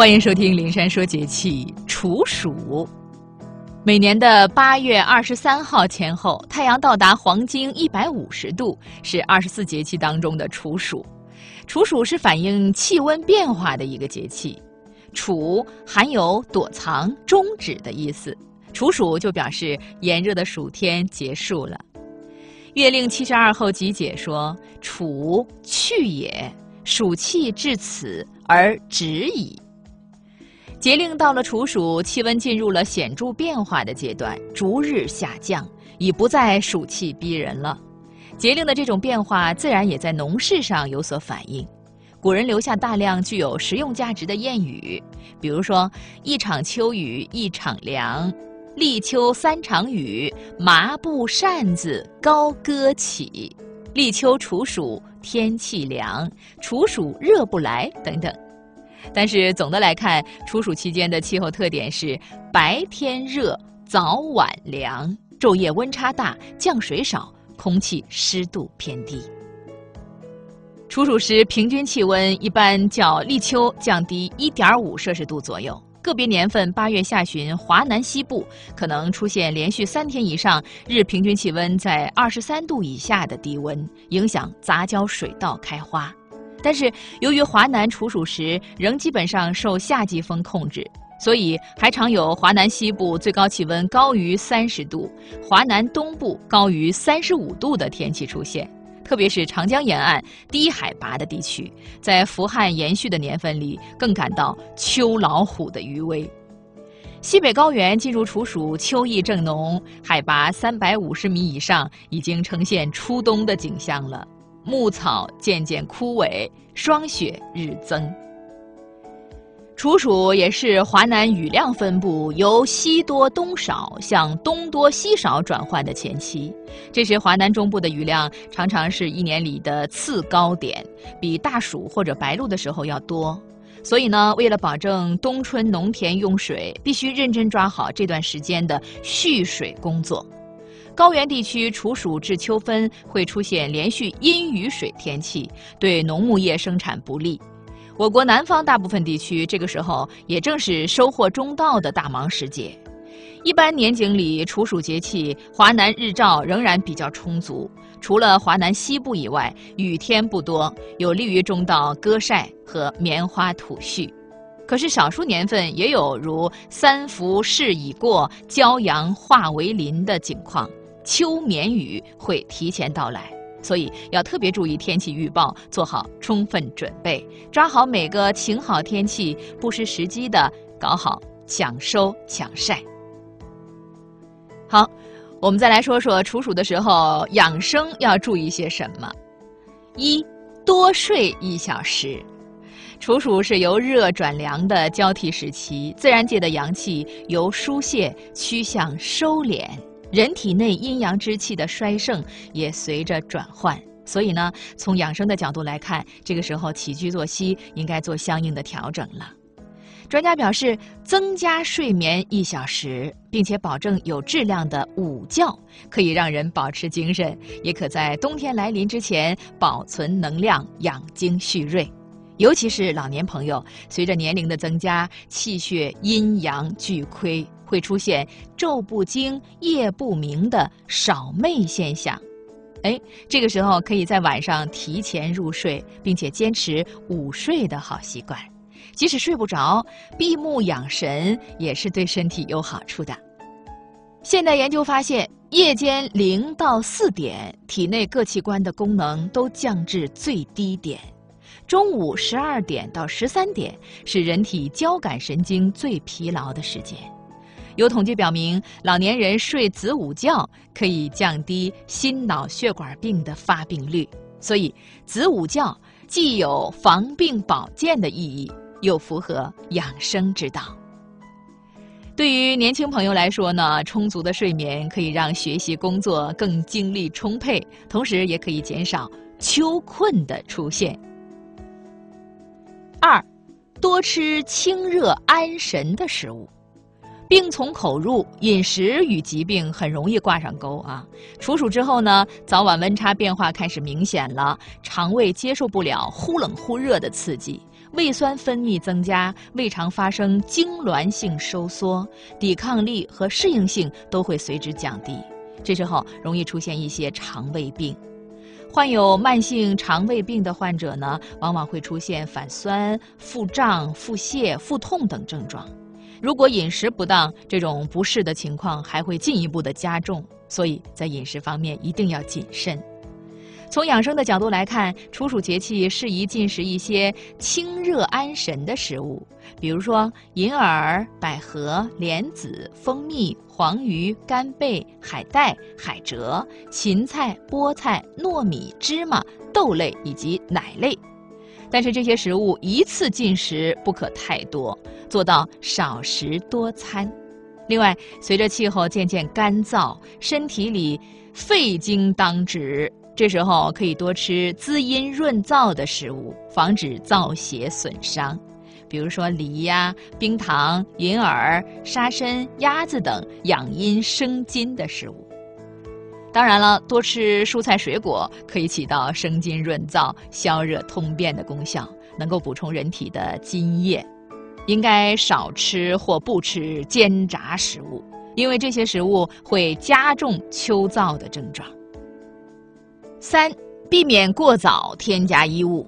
欢迎收听灵山说节气处暑。每年的八月二十三号前后，太阳到达黄经一百五十度，是二十四节气当中的处暑。处暑是反映气温变化的一个节气，处含有躲藏、终止的意思。处暑就表示炎热的暑天结束了。月令七十二候集解说：“处去也，暑气至此而止矣。”节令到了处暑，气温进入了显著变化的阶段，逐日下降，已不再暑气逼人了。节令的这种变化，自然也在农事上有所反映。古人留下大量具有实用价值的谚语，比如说“一场秋雨一场凉”，“立秋三场雨，麻布扇子高歌起”，“立秋处暑天气凉，处暑热不来”等等。但是总的来看，处暑期间的气候特点是白天热，早晚凉，昼夜温差大，降水少，空气湿度偏低。处暑时平均气温一般较立秋降低一点五摄氏度左右，个别年份八月下旬，华南西部可能出现连续三天以上日平均气温在二十三度以下的低温，影响杂交水稻开花。但是，由于华南处暑时仍基本上受夏季风控制，所以还常有华南西部最高气温高于三十度，华南东部高于三十五度的天气出现。特别是长江沿岸低海拔的地区，在伏旱延续的年份里，更感到秋老虎的余威。西北高原进入处暑，秋意正浓，海拔三百五十米以上，已经呈现初冬的景象了。牧草渐渐枯萎，霜雪日增。处暑也是华南雨量分布由西多东少向东多西少转换的前期，这时华南中部的雨量常常是一年里的次高点，比大暑或者白露的时候要多。所以呢，为了保证冬春农田用水，必须认真抓好这段时间的蓄水工作。高原地区处暑至秋分会出现连续阴雨水天气，对农牧业生产不利。我国南方大部分地区这个时候也正是收获中稻的大忙时节。一般年景里，处暑节气，华南日照仍然比较充足，除了华南西部以外，雨天不多，有利于中稻割晒和棉花吐絮。可是少数年份也有如三伏事已过，骄阳化为林的景况。秋眠雨会提前到来，所以要特别注意天气预报，做好充分准备，抓好每个晴好天气，不失时机的搞好抢收抢晒。好，我们再来说说处暑的时候养生要注意些什么。一，多睡一小时。处暑是由热转凉的交替时期，自然界的阳气由疏泄趋向收敛。人体内阴阳之气的衰盛也随着转换，所以呢，从养生的角度来看，这个时候起居作息应该做相应的调整了。专家表示，增加睡眠一小时，并且保证有质量的午觉，可以让人保持精神，也可在冬天来临之前保存能量、养精蓄锐。尤其是老年朋友，随着年龄的增加，气血阴阳俱亏。会出现昼不惊、夜不明的少寐现象，哎，这个时候可以在晚上提前入睡，并且坚持午睡的好习惯。即使睡不着，闭目养神也是对身体有好处的。现代研究发现，夜间零到四点，体内各器官的功能都降至最低点；中午十二点到十三点是人体交感神经最疲劳的时间。有统计表明，老年人睡子午觉可以降低心脑血管病的发病率。所以，子午觉既有防病保健的意义，又符合养生之道。对于年轻朋友来说呢，充足的睡眠可以让学习工作更精力充沛，同时也可以减少秋困的出现。二，多吃清热安神的食物。病从口入，饮食与疾病很容易挂上钩啊。处暑之后呢，早晚温差变化开始明显了，肠胃接受不了忽冷忽热的刺激，胃酸分泌增加，胃肠发生痉挛性收缩，抵抗力和适应性都会随之降低。这时候容易出现一些肠胃病。患有慢性肠胃病的患者呢，往往会出现反酸、腹胀、腹泻、腹痛等症状。如果饮食不当，这种不适的情况还会进一步的加重。所以在饮食方面一定要谨慎。从养生的角度来看，处暑节气适宜进食一些清热安神的食物，比如说银耳、百合、莲子、蜂蜜、黄鱼、干贝、海带、海蜇、芹菜、菠菜、糯米、芝麻、豆类以及奶类。但是这些食物一次进食不可太多，做到少食多餐。另外，随着气候渐渐干燥，身体里肺经当值，这时候可以多吃滋阴润燥的食物，防止燥邪损伤。比如说梨呀、冰糖、银耳、沙参、鸭子等养阴生津的食物。当然了，多吃蔬菜水果可以起到生津润燥、消热通便的功效，能够补充人体的津液。应该少吃或不吃煎炸食物，因为这些食物会加重秋燥的症状。三、避免过早添加衣物。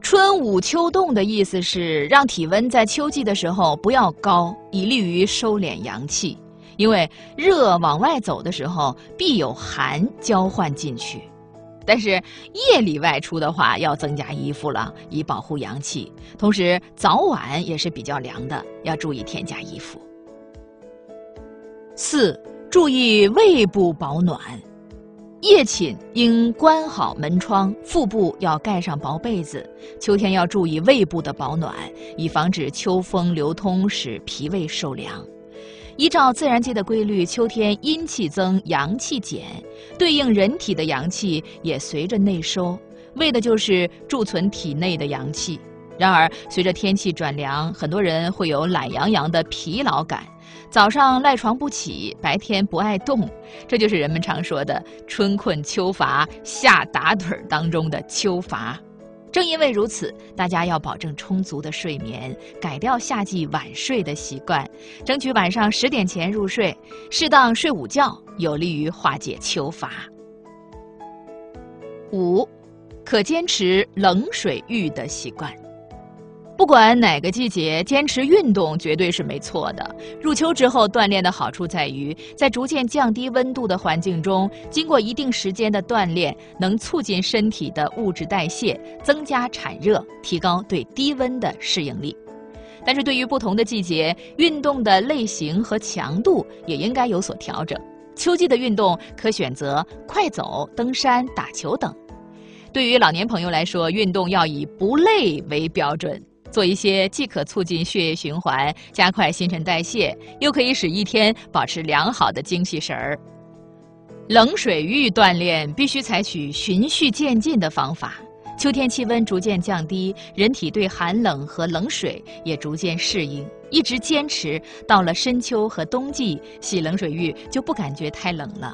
春捂秋冻的意思是让体温在秋季的时候不要高，以利于收敛阳气。因为热往外走的时候，必有寒交换进去。但是夜里外出的话，要增加衣服了，以保护阳气。同时早晚也是比较凉的，要注意添加衣服。四、注意胃部保暖，夜寝应关好门窗，腹部要盖上薄被子。秋天要注意胃部的保暖，以防止秋风流通使脾胃受凉。依照自然界的规律，秋天阴气增，阳气减，对应人体的阳气也随着内收，为的就是贮存体内的阳气。然而，随着天气转凉，很多人会有懒洋洋的疲劳感，早上赖床不起，白天不爱动，这就是人们常说的“春困秋乏，夏打盹儿”当中的秋乏。正因为如此，大家要保证充足的睡眠，改掉夏季晚睡的习惯，争取晚上十点前入睡，适当睡午觉，有利于化解秋乏。五，可坚持冷水浴的习惯。不管哪个季节，坚持运动绝对是没错的。入秋之后，锻炼的好处在于，在逐渐降低温度的环境中，经过一定时间的锻炼，能促进身体的物质代谢，增加产热，提高对低温的适应力。但是对于不同的季节，运动的类型和强度也应该有所调整。秋季的运动可选择快走、登山、打球等；对于老年朋友来说，运动要以不累为标准。做一些既可促进血液循环、加快新陈代谢，又可以使一天保持良好的精气神儿。冷水浴锻炼必须采取循序渐进的方法。秋天气温逐渐降低，人体对寒冷和冷水也逐渐适应，一直坚持到了深秋和冬季，洗冷水浴就不感觉太冷了。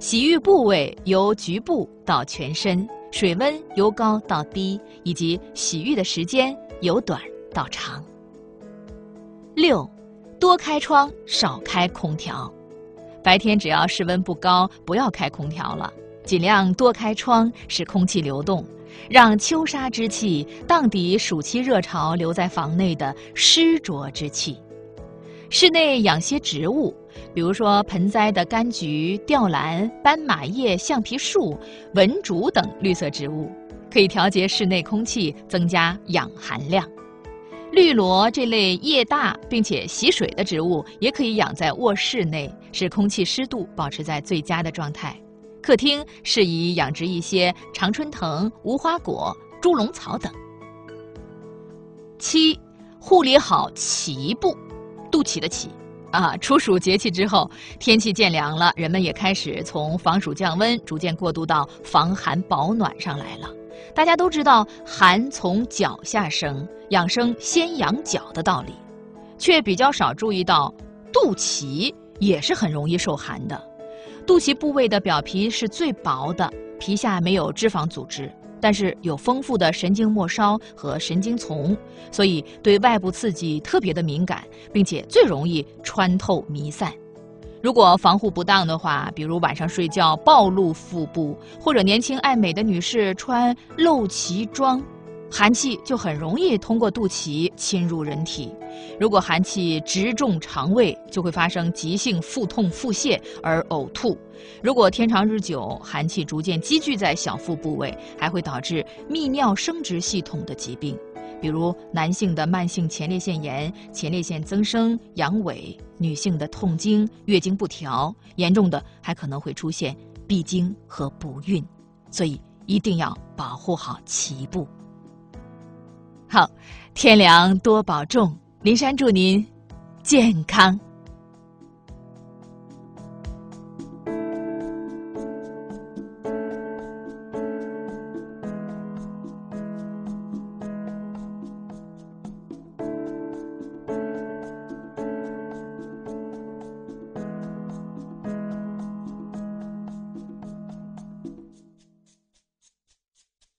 洗浴部位由局部到全身，水温由高到低，以及洗浴的时间。由短到长。六，多开窗，少开空调。白天只要室温不高，不要开空调了，尽量多开窗，使空气流动，让秋杀之气荡涤暑期热潮留在房内的湿浊之气。室内养些植物，比如说盆栽的柑橘、吊兰、斑马叶、橡皮树、文竹等绿色植物。可以调节室内空气，增加氧含量。绿萝这类叶大并且喜水的植物，也可以养在卧室内，使空气湿度保持在最佳的状态。客厅适宜养殖一些常春藤、无花果、猪笼草等。七，护理好脐部，肚脐的脐。啊，处暑节气之后，天气渐凉了，人们也开始从防暑降温，逐渐过渡到防寒保暖上来了。大家都知道寒从脚下生，养生先养脚的道理，却比较少注意到肚脐也是很容易受寒的。肚脐部位的表皮是最薄的，皮下没有脂肪组织，但是有丰富的神经末梢和神经丛，所以对外部刺激特别的敏感，并且最容易穿透弥散。如果防护不当的话，比如晚上睡觉暴露腹部，或者年轻爱美的女士穿露脐装。寒气就很容易通过肚脐侵入人体，如果寒气直中肠胃，就会发生急性腹痛、腹泻而呕吐。如果天长日久，寒气逐渐积聚在小腹部位，还会导致泌尿生殖系统的疾病，比如男性的慢性前列腺炎、前列腺增生、阳痿；女性的痛经、月经不调，严重的还可能会出现闭经和不孕。所以一定要保护好脐部。好，天凉多保重。林珊祝您健康。